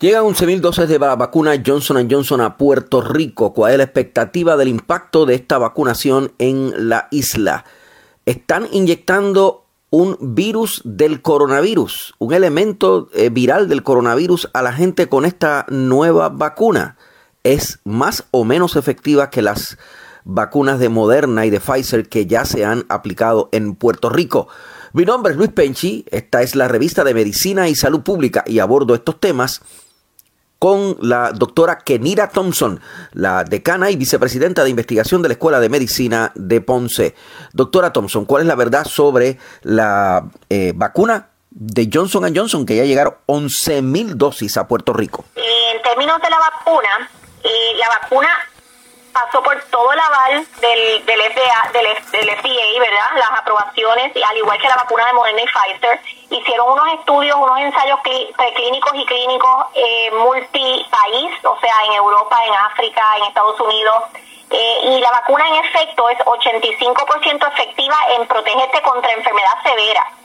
Llegan 11.000 dosis de la vacuna Johnson Johnson a Puerto Rico. ¿Cuál es la expectativa del impacto de esta vacunación en la isla? Están inyectando un virus del coronavirus, un elemento eh, viral del coronavirus a la gente con esta nueva vacuna. Es más o menos efectiva que las vacunas de Moderna y de Pfizer que ya se han aplicado en Puerto Rico. Mi nombre es Luis Penchi, esta es la revista de Medicina y Salud Pública y abordo estos temas con la doctora Kenira Thompson, la decana y vicepresidenta de investigación de la Escuela de Medicina de Ponce. Doctora Thompson, ¿cuál es la verdad sobre la eh, vacuna de Johnson Johnson, que ya llegaron 11.000 dosis a Puerto Rico? En términos de la vacuna, eh, la vacuna todo el aval del, del, FDA, del, FDA, ¿verdad? Las aprobaciones, al igual que la vacuna de Moderna y Pfizer, hicieron unos estudios, unos ensayos preclínicos y clínicos eh, multipaís, o sea, en Europa, en África, en Estados Unidos. Eh, y la vacuna en efecto es 85% efectiva en protegerte contra enfermedad severa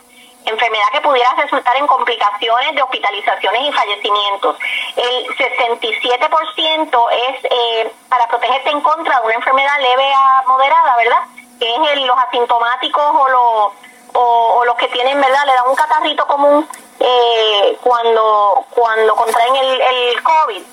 enfermedad que pudiera resultar en complicaciones de hospitalizaciones y fallecimientos. El 67% es eh, para protegerte en contra de una enfermedad leve a moderada, ¿verdad? Que es el, los asintomáticos o los, o, los que tienen, ¿verdad? Le dan un catarrito común eh, cuando, cuando contraen el, el COVID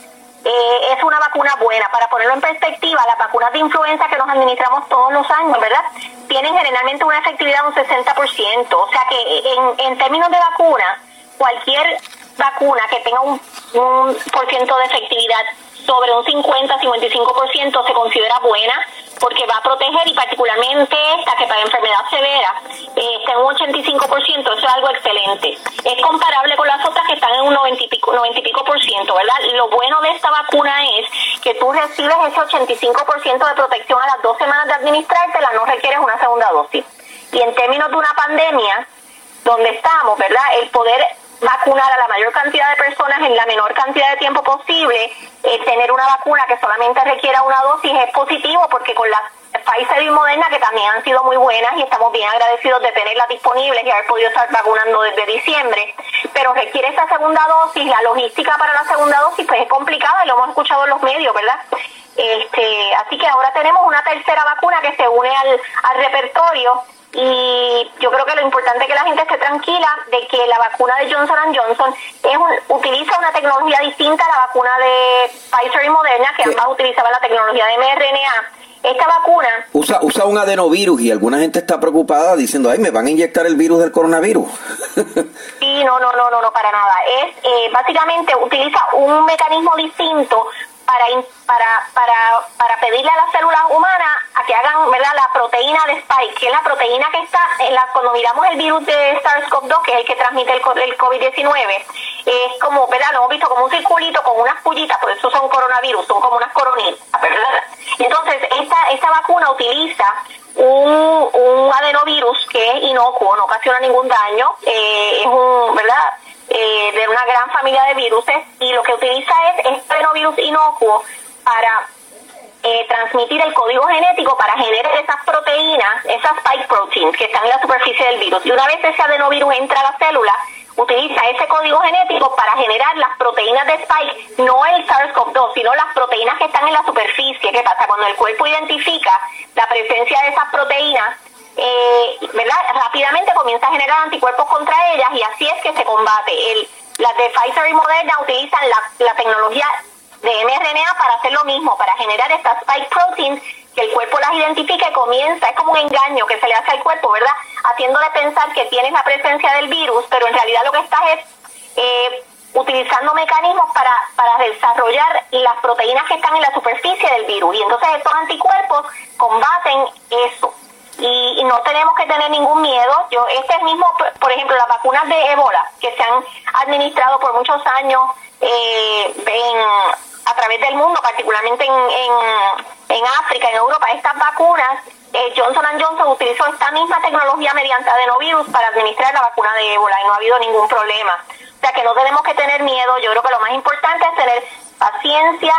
eh, es una vacuna buena. Para ponerlo en perspectiva, las vacunas de influenza que nos administramos todos los años, ¿verdad? Tienen generalmente una efectividad de un 60%. O sea que en, en términos de vacuna, cualquier vacuna que tenga un, un por ciento de efectividad sobre un 50-55% se considera buena porque va a proteger y particularmente esta que para enfermedad severa eh, está en un 85%, eso es algo excelente. Es comparable con las otras que están en un 90 y pico, 90 y pico por ciento, ¿verdad? Lo bueno de esta vacuna es que tú recibes ese 85% de protección a las dos semanas de administrártela, no requieres una segunda dosis. Y en términos de una pandemia, donde estamos, ¿verdad? El poder vacunar a la mayor cantidad de personas en la menor cantidad de tiempo posible, eh, tener una vacuna que solamente requiera una dosis es positivo porque con las Pfizer y Moderna que también han sido muy buenas y estamos bien agradecidos de tenerlas disponibles y haber podido estar vacunando desde diciembre, pero requiere esa segunda dosis, la logística para la segunda dosis pues es complicada y lo hemos escuchado en los medios, ¿verdad? Este, así que ahora tenemos una tercera vacuna que se une al, al repertorio y yo creo que lo importante es que la gente esté tranquila de que la vacuna de Johnson Johnson es utiliza una tecnología distinta a la vacuna de Pfizer y Moderna, que ambas utilizaban la tecnología de mRNA. Esta vacuna usa usa un adenovirus y alguna gente está preocupada diciendo, ay, me van a inyectar el virus del coronavirus. sí, no, no, no, no, no, para nada. Es eh, básicamente utiliza un mecanismo distinto para, para, para, para pedirle a las células humanas a que hagan ¿verdad? la proteína de Spike, que es la proteína que está, en la, cuando miramos el virus de SARS-CoV-2, que es el que transmite el, el COVID-19, es como, ¿verdad? Lo hemos visto como un circulito con unas pullitas, por eso son coronavirus, son como unas coronitas, un, adenovirus que es inocuo, no ocasiona ningún daño, eh, es un, ¿verdad? Eh, de una gran familia de virus y lo que utiliza es este adenovirus inocuo para eh, transmitir el código genético para generar esas proteínas, esas spike proteins que están en la superficie del virus. Y una vez ese adenovirus entra a la célula, utiliza ese código genético para generar las proteínas de spike, no el SARS-CoV-2, sino las proteínas que están en la superficie. ¿Qué pasa? Cuando el cuerpo identifica la presencia de esas proteínas, eh, ¿verdad? Rápidamente comienza a generar anticuerpos contra ellas y así es que se combate. El, las de Pfizer y Moderna utilizan la, tecnología de mRNA para hacer lo mismo, para generar estas spike proteins que el cuerpo las identifica y comienza, es como un engaño que se le hace al cuerpo, ¿verdad? Haciéndole pensar que tienes la presencia del virus, pero en realidad lo que estás es eh, utilizando mecanismos para, para desarrollar las proteínas que están en la superficie del virus. Y entonces estos anticuerpos combaten eso y, no tenemos que tener ningún miedo. Yo este mismo, por ejemplo, las vacunas de ébola que se han administrado por muchos años eh, a través del mundo, particularmente en, en, África, en Europa, estas vacunas, eh, Johnson Johnson utilizó esta misma tecnología mediante adenovirus para administrar la vacuna de ébola y no ha habido ningún problema. O sea que no tenemos que tener miedo. Yo creo que lo más importante es tener paciencia,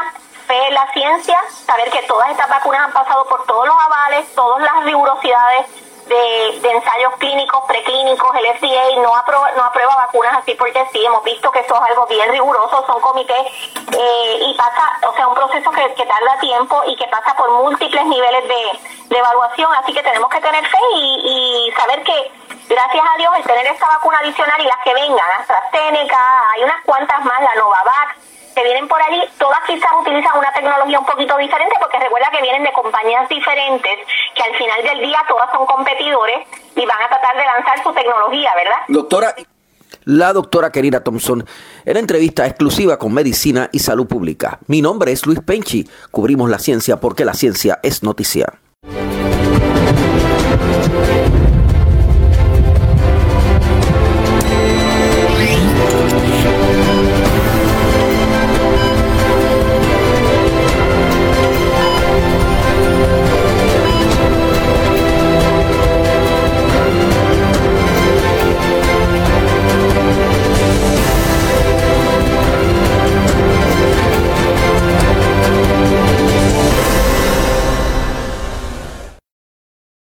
fe en la ciencia, saber que todas estas vacunas han pasado por todos los avales, todas las rigurosidades de, ensayos clínicos, preclínicos, el FDA no aprueba, no aprueba vacunas así porque sí, hemos visto que eso es algo bien riguroso, son comités eh, y pasa, o sea, un proceso que, que, tarda tiempo y que pasa por múltiples niveles de, evaluación, así que tenemos que tener fe y, y saber que gracias a Dios el tener esta vacuna adicional y las que vengan, AstraZeneca, hay unas cuantas más, la Novavax, que vienen por ahí, todas quizás utilizan una tecnología un poquito diferente porque recuerda que vienen de compañías diferentes, que al final del día todas son competidores y van a tratar de lanzar su tecnología, ¿verdad? Doctora, la doctora Querida Thompson en entrevista exclusiva con Medicina y Salud Pública. Mi nombre es Luis Penchi, cubrimos la ciencia porque la ciencia es noticia.